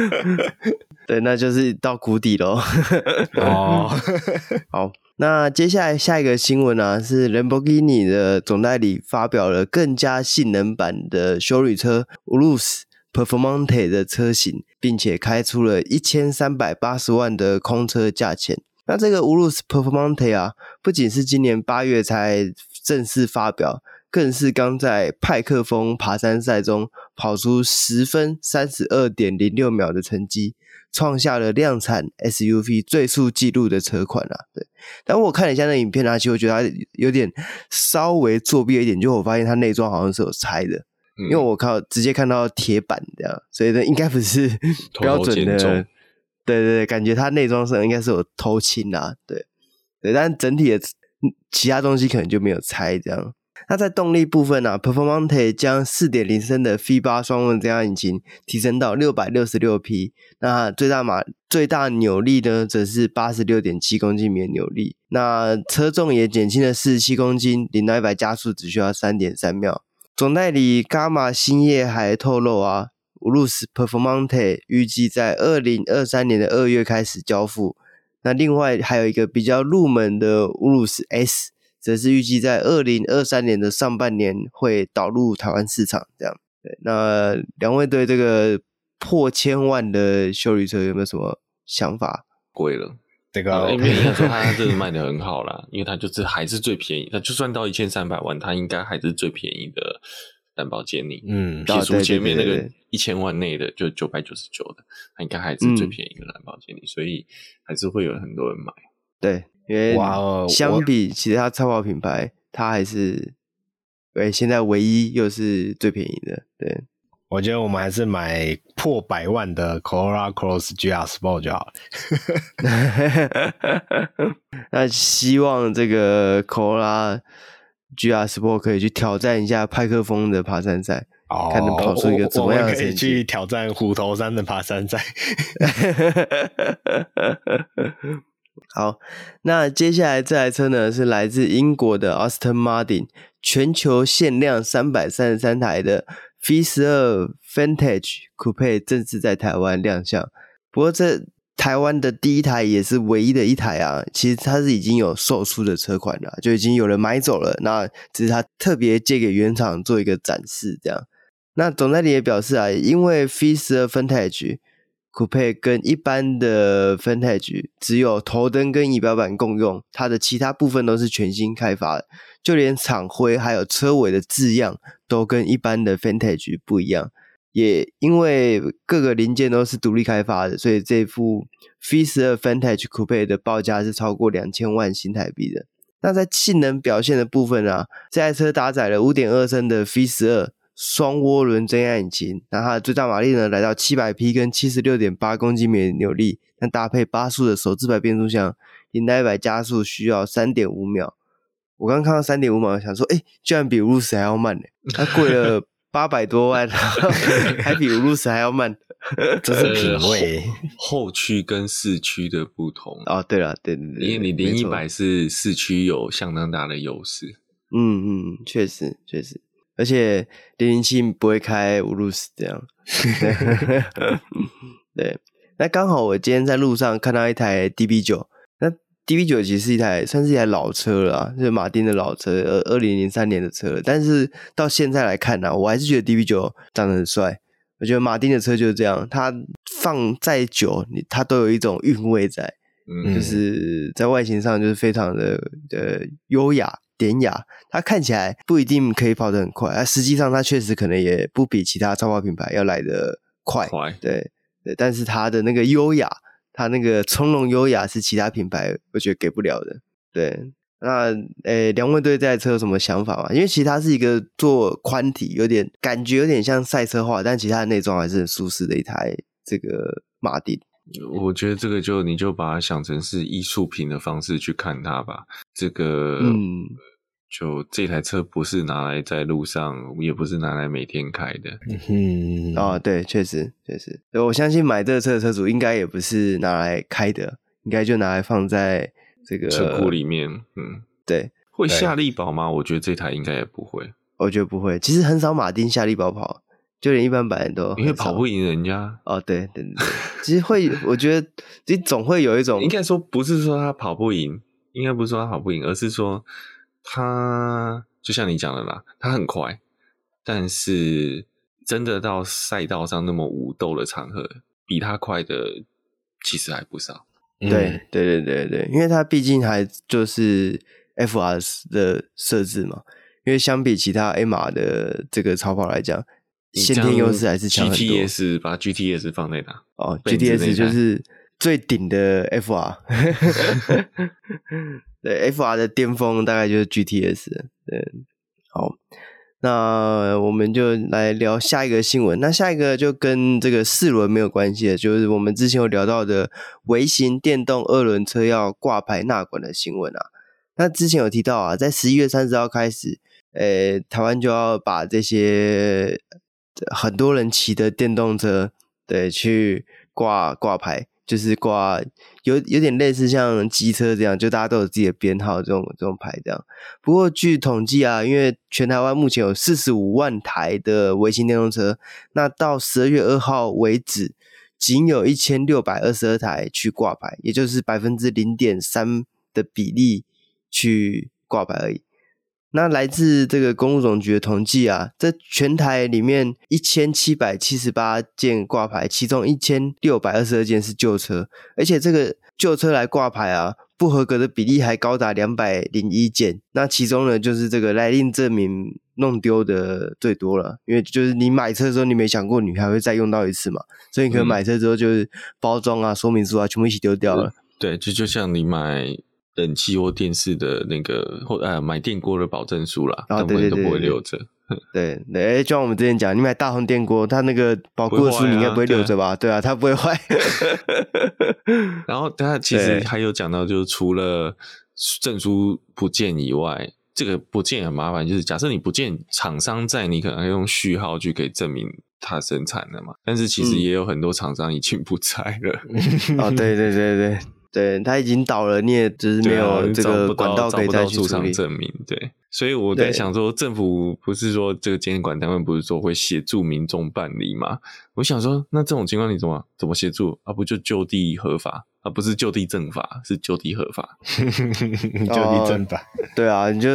对，那就是到谷底喽。哦，好。那接下来下一个新闻呢，是兰博基尼的总代理发表了更加性能版的修旅车 Urus Performante 的车型，并且开出了一千三百八十万的空车价钱。那这个 Urus Performante 啊，不仅是今年八月才正式发表，更是刚在派克峰爬山赛中跑出十分三十二点零六秒的成绩。创下了量产 SUV 最速纪录的车款啊！对，但我看了一下那影片啊，其实我觉得它有点稍微作弊一点，就我发现它内装好像是有拆的，嗯、因为我靠直接看到铁板这样，所以呢应该不是标准的。对对，感觉它内装上应该是有偷轻啊，对对，但整体的其他东西可能就没有拆这样。那在动力部分呢、啊、Performante 将4.0升的 V8 双涡增压引擎提升到666匹，那最大马最大扭力呢，则是86.7公斤米的扭力。那车重也减轻了47公斤，零到一百加速只需要3.3秒。总代理伽马星业还透露啊，Urus Performante 预计在二零二三年的二月开始交付。那另外还有一个比较入门的 Urus S。则是预计在二零二三年的上半年会导入台湾市场，这样。对，那两位对这个破千万的修理车有没有什么想法？贵了，这个因为应该说它真的卖的很好啦，因为它就是还是最便宜，它就算到一千三百万，它应该还是最便宜的担保监理。嗯，撇除前面那个一千万内的，就九百九十九的，它应该还是最便宜的兰博基尼，所以还是会有很多人买。对。因为相比其他超跑品牌，它还是对现在唯一又是最便宜的。对，我觉得我们还是买破百万的 Corolla Cross GR Sport 就好了。那希望这个 Corolla GR Sport 可以去挑战一下派克峰的爬山赛，哦、看能跑出一个怎么样的成绩。可以去挑战虎头山的爬山赛。好，那接下来这台车呢，是来自英国的 Aston Martin，全球限量三百三十三台的。V 十二 Vantage Coupe 正式在台湾亮相，不过这台湾的第一台也是唯一的一台啊。其实它是已经有售出的车款了，就已经有人买走了。那只是他特别借给原厂做一个展示，这样。那总代理也表示啊，因为 V 十二 Vantage Coupe 跟一般的 Vantage 只有头灯跟仪表板共用，它的其他部分都是全新开发的。就连厂徽还有车尾的字样都跟一般的 Vantage 不一样，也因为各个零件都是独立开发的，所以这副 V12 Vantage Coupe 的报价是超过两千万新台币的。那在性能表现的部分啊，这台车搭载了五点二升的 V12 双涡轮增压引擎，那它的最大马力呢来到七百匹跟七十六点八公斤米的扭力，那搭配八速的手自排变速箱，零到一百加速需要三点五秒。我刚刚看到三点五秒，想说，哎、欸，居然比 Urus 还要慢呢！它贵了 八百多万，还比 Urus 还要慢，这是品味。后后驱跟四驱的不同哦，对了，对对对，因为你零一百是四驱有相当大的优势。嗯嗯，确实确实，而且零零七不会开 Urus 这样。对，那刚好我今天在路上看到一台 DB 九。那 DB 九其实是一台算是一台老车了啊，就是马丁的老车，呃，二零零三年的车。但是到现在来看呢、啊，我还是觉得 DB 九长得很帅。我觉得马丁的车就是这样，它放再久，你它都有一种韵味在，嗯，就是在外形上就是非常的的优雅典雅。它看起来不一定可以跑得很快，啊，实际上它确实可能也不比其他超跑品牌要来得快，快，对对。但是它的那个优雅。它那个从容优雅是其他品牌我觉得给不了的。对，那诶，两位对这台车有什么想法吗？因为其实它是一个做宽体，有点感觉有点像赛车化，但其他的内装还是很舒适的一台这个马丁。我觉得这个就你就把它想成是艺术品的方式去看它吧。这个嗯。就这台车不是拿来在路上，也不是拿来每天开的。嗯，哦，对，确实，确实，我相信买这个车的车主应该也不是拿来开的，应该就拿来放在这个车库里面。嗯，对，会下力保吗？我觉得这台应该也不会。我觉得不会，其实很少马丁下力保跑，就连一般版都因为跑不赢人家。哦，对对对，其实会，我觉得你总会有一种，应该说不是说他跑不赢，应该不是说他跑不赢，而是说。他就像你讲的啦，他很快，但是真的到赛道上那么武斗的场合，比他快的其实还不少。对，对，对，对，对，因为他毕竟还就是 FR 的设置嘛，因为相比其他 A 码的这个超跑来讲，先天优势还是强很多。GTS 把 GTS 放在哪？哦，GTS 就是最顶的 FR。对，FR 的巅峰大概就是 GTS。对，好，那我们就来聊下一个新闻。那下一个就跟这个四轮没有关系的，就是我们之前有聊到的微型电动二轮车要挂牌纳管的新闻啊。那之前有提到啊，在十一月三十号开始，呃，台湾就要把这些很多人骑的电动车，对，去挂挂牌。就是挂有有点类似像机车这样，就大家都有自己的编号这种这种牌这样。不过据统计啊，因为全台湾目前有四十五万台的微型电动车，那到十二月二号为止，仅有一千六百二十二台去挂牌，也就是百分之零点三的比例去挂牌而已。那来自这个公路总局的统计啊，这全台里面一千七百七十八件挂牌，其中一千六百二十二件是旧车，而且这个旧车来挂牌啊，不合格的比例还高达两百零一件。那其中呢，就是这个来令证明弄丢的最多了，因为就是你买车的时候，你没想过你还会再用到一次嘛，所以你可能买车之后就是包装啊、说明书啊，全部一起丢掉了。对，就就像你买。冷气或电视的那个或呃买电锅的保证书啦，啊，对对对，都不会留着。对 对，哎，就像我们之前讲，你买大红电锅，它那个保固的书你应该不会留着吧？对啊，它不会坏。然后它其实还有讲到，就是除了证书不见以外，这个不见很麻烦，就是假设你不见厂商在，你可能要用序号去可以证明它生产的嘛。但是其实也有很多厂商已经不在了。哦，对对对对。对，他已经倒了，你也就是没有这个管道可以再去处理证明。对，所以我在想说，政府不是说这个监管单位不是说会协助民众办理吗？我想说，那这种情况你怎么怎么协助？啊，不就就地合法？啊，不是就地正法，是就地合法。就地正法。对啊，你就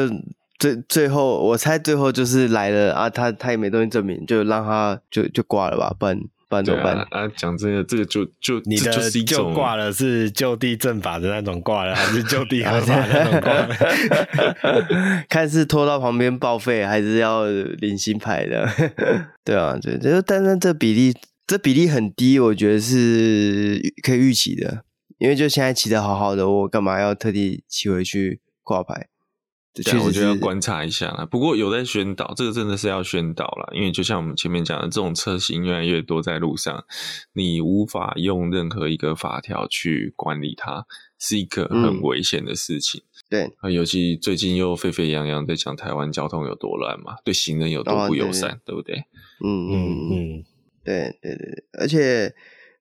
最最后，我猜最后就是来了啊，他他也没东西证明，就让他就就挂了吧，不然。办怎么办？啊，讲真的，这个就就你的就挂了，是就地正法的那种挂了，还是就地合法的那种挂了？看是拖到旁边报废，还是要领新牌的？对啊，对，就但是这比例，这比例很低，我觉得是可以预期的，因为就现在骑的好好的，我干嘛要特地骑回去挂牌？对，我觉得要观察一下啦。不过有在宣导，这个真的是要宣导啦，因为就像我们前面讲的，这种车型越来越多在路上，你无法用任何一个法条去管理它，是一个很危险的事情。嗯、对，尤其最近又沸沸扬扬在讲台湾交通有多乱嘛，对行人有多不友善，哦、对，对，对，对不对？嗯嗯嗯，对对对，而且，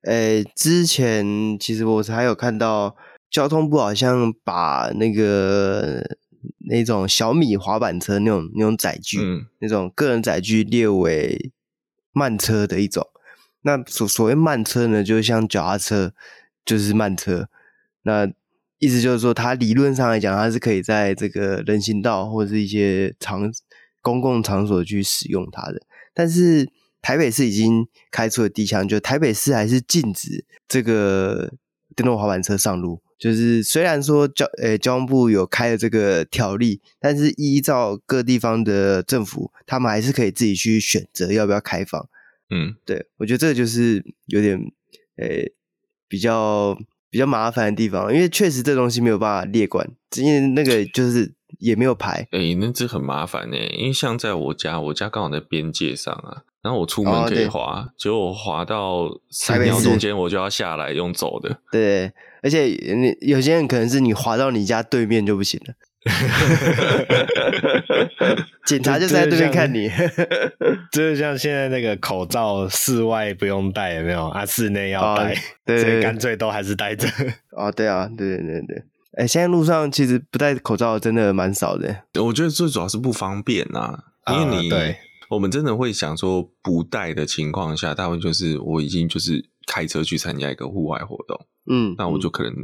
呃，之前其实我还有看到交通部好像把那个。那种小米滑板车那种那种载具，嗯、那种个人载具列为慢车的一种。那所所谓慢车呢，就像脚踏车就是慢车。那意思就是说，它理论上来讲，它是可以在这个人行道或者是一些场公共场所去使用它的。但是台北市已经开出了第一枪，就台北市还是禁止这个电动滑板车上路。就是虽然说交呃交通部有开了这个条例，但是依照各地方的政府，他们还是可以自己去选择要不要开放。嗯，对，我觉得这个就是有点呃比较比较麻烦的地方，因为确实这东西没有办法列管，因为那个就是也没有牌。哎、欸，那这很麻烦呢，因为像在我家，我家刚好在边界上啊，然后我出门可以滑，哦、结果我滑到三秒中间，我就要下来用走的。对。而且你有些人可能是你滑到你家对面就不行了，警察就在对面看你，就是像现在那个口罩，室外不用戴，有没有啊？室内要戴，对，所以干脆都还是戴着。哦，对啊，对对对对。哎，现在路上其实不戴口罩真的蛮少的。我觉得最主要是不方便呐，因为你，对，我们真的会想说不戴的情况下，大部分就是我已经就是开车去参加一个户外活动。嗯，那我就可能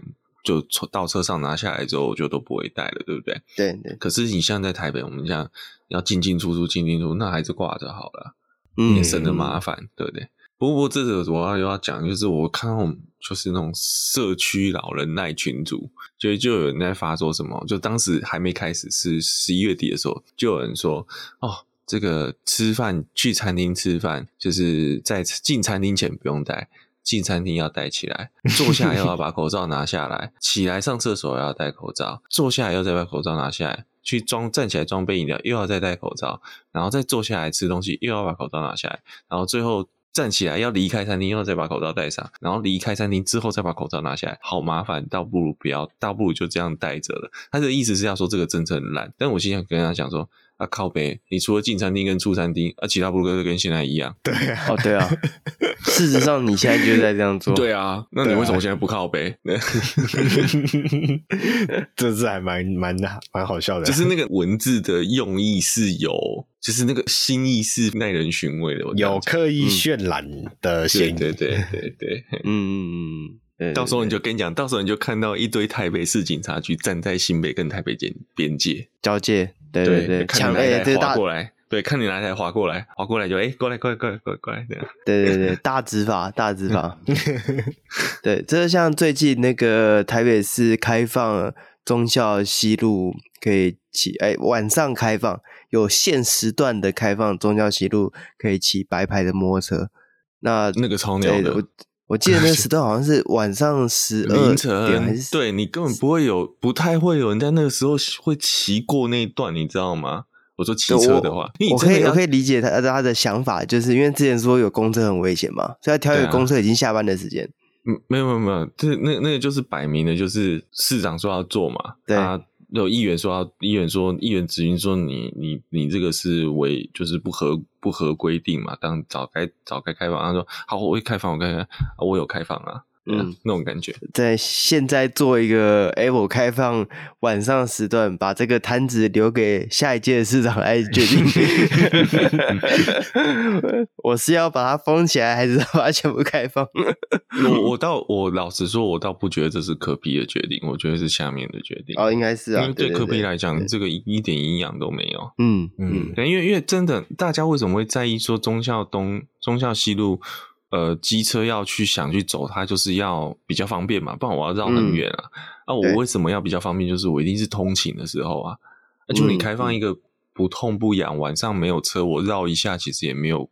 就从到车上拿下来之后，我就都不会带了，对不对？对对。可是你像在台北，我们这样要进进出出，进进出出，那还是挂着好了，嗯，也省得麻烦，对不对？不过，不过这个我要又要讲，就是我看到就是那种社区老人耐群组，就就有人在发说什么，就当时还没开始，是十一月底的时候，就有人说哦，这个吃饭去餐厅吃饭，就是在进餐厅前不用带。进餐厅要戴起来，坐下又要把口罩拿下来，起来上厕所要戴口罩，坐下来又再把口罩拿下来，去装站起来装杯饮料又要再戴口罩，然后再坐下来吃东西又要把口罩拿下来，然后最后站起来要离开餐厅又要再把口罩戴上，然后离开餐厅之后再把口罩拿下来，好麻烦，倒不如不要，倒不如就这样戴着了。他的意思是要说这个政策很烂，但我心想跟他讲说。啊靠北！你除了进餐厅跟出餐厅，啊，其他不都跟现在一样？对啊，哦对啊。事实上，你现在就是在这样做。对啊，那你为什么现在不靠北？对啊、这是还蛮蛮蛮好笑的。就是那个文字的用意是有，就是那个心意是耐人寻味的，有刻意渲染的嫌疑。对对对对对，嗯嗯嗯。到时候你就跟你讲，到时候你就看到一堆台北市警察局站在新北跟台北间边界交界，对对对，看你哪台滑过来，对，看你哪台划过来，划过来就哎、欸，过来过来过来过来过来，对对对对，大执法大执法，对，这像最近那个台北市开放忠孝西路可以骑，哎、欸，晚上开放有限时段的开放忠孝西路可以骑白牌的摩托车，那那个超牛的。我记得那个 时段好像是晚上十二凌晨，对，你根本不会有，不太会有人在那个时候会骑过那一段，你知道吗？我说骑车的话，我，我可以我可以理解他他的想法，就是因为之前说有公车很危险嘛，所以他挑一个公车已经下班的时间。嗯，没有没有没有，这那那个就是摆明的，就是市长说要做嘛，对。有议员说，议员说，议员质询说你，你你这个是违，就是不合不合规定嘛？当早该早该开放，他说好，我会开放，我开开，我有开放啊。嗯，那种感觉，在现在做一个 Apple 开放晚上时段，把这个摊子留给下一届的市长来决定。我是要把它封起来，还是把它全部开放？我我倒我老实说，我倒不觉得这是可比的决定，我觉得是下面的决定。哦，应该是啊，因为对可比来讲，这个一点营养都没有。嗯嗯，因为因为真的，大家为什么会在意说中孝东、中孝西路？呃，机车要去想去走，它就是要比较方便嘛，不然我要绕很远啊。嗯、啊，我为什么要比较方便？就是我一定是通勤的时候啊。就你开放一个不痛不痒，晚上没有车，我绕一下其实也没有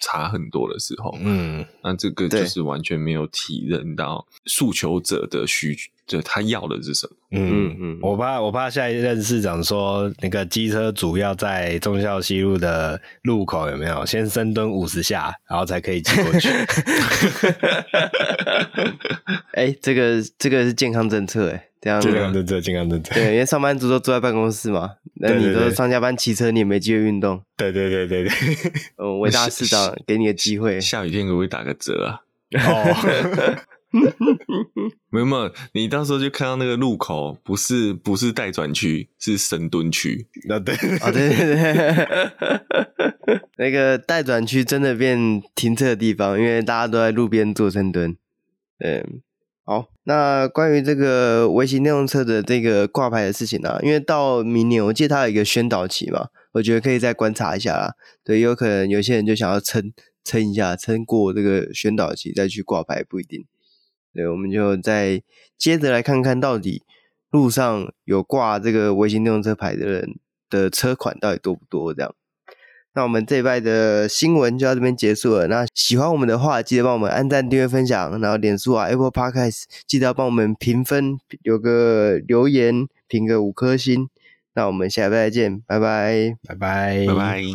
差很多的时候。嗯，那这个就是完全没有体认到诉求者的需求。就他要的是什么？嗯嗯，我怕我怕下一任市长说那个机车主要在忠孝西路的路口有没有先深蹲五十下，然后才可以骑过去？哎、欸，这个这个是健康政策哎，这样健康政策，健康政策。对，因为上班族都坐在办公室嘛，那你都上下班骑车，你也没机会运动。对对对对对，嗯，伟大市长给你个机会，下雨天可不可以打个折啊？哦。没有没有，你到时候就看到那个路口，不是不是待转区，是深蹲区。那对啊，对对对，那个待转区真的变停车的地方，因为大家都在路边做深蹲。嗯，好，那关于这个微型电动车的这个挂牌的事情呢、因为到明年我记得它有一个宣导期嘛，我觉得可以再观察一下啦。对，有可能有些人就想要撑撑一下，撑过这个宣导期再去挂牌，不一定。对，我们就再接着来看看到底路上有挂这个微型电动车牌的人的车款到底多不多？这样，那我们这一拜的新闻就到这边结束了。那喜欢我们的话，记得帮我们按赞、订阅、分享，然后脸书啊、Apple Podcast 记得要帮我们评分，有个留言，评个五颗星。那我们下礼拜再见，拜拜，拜拜，拜拜。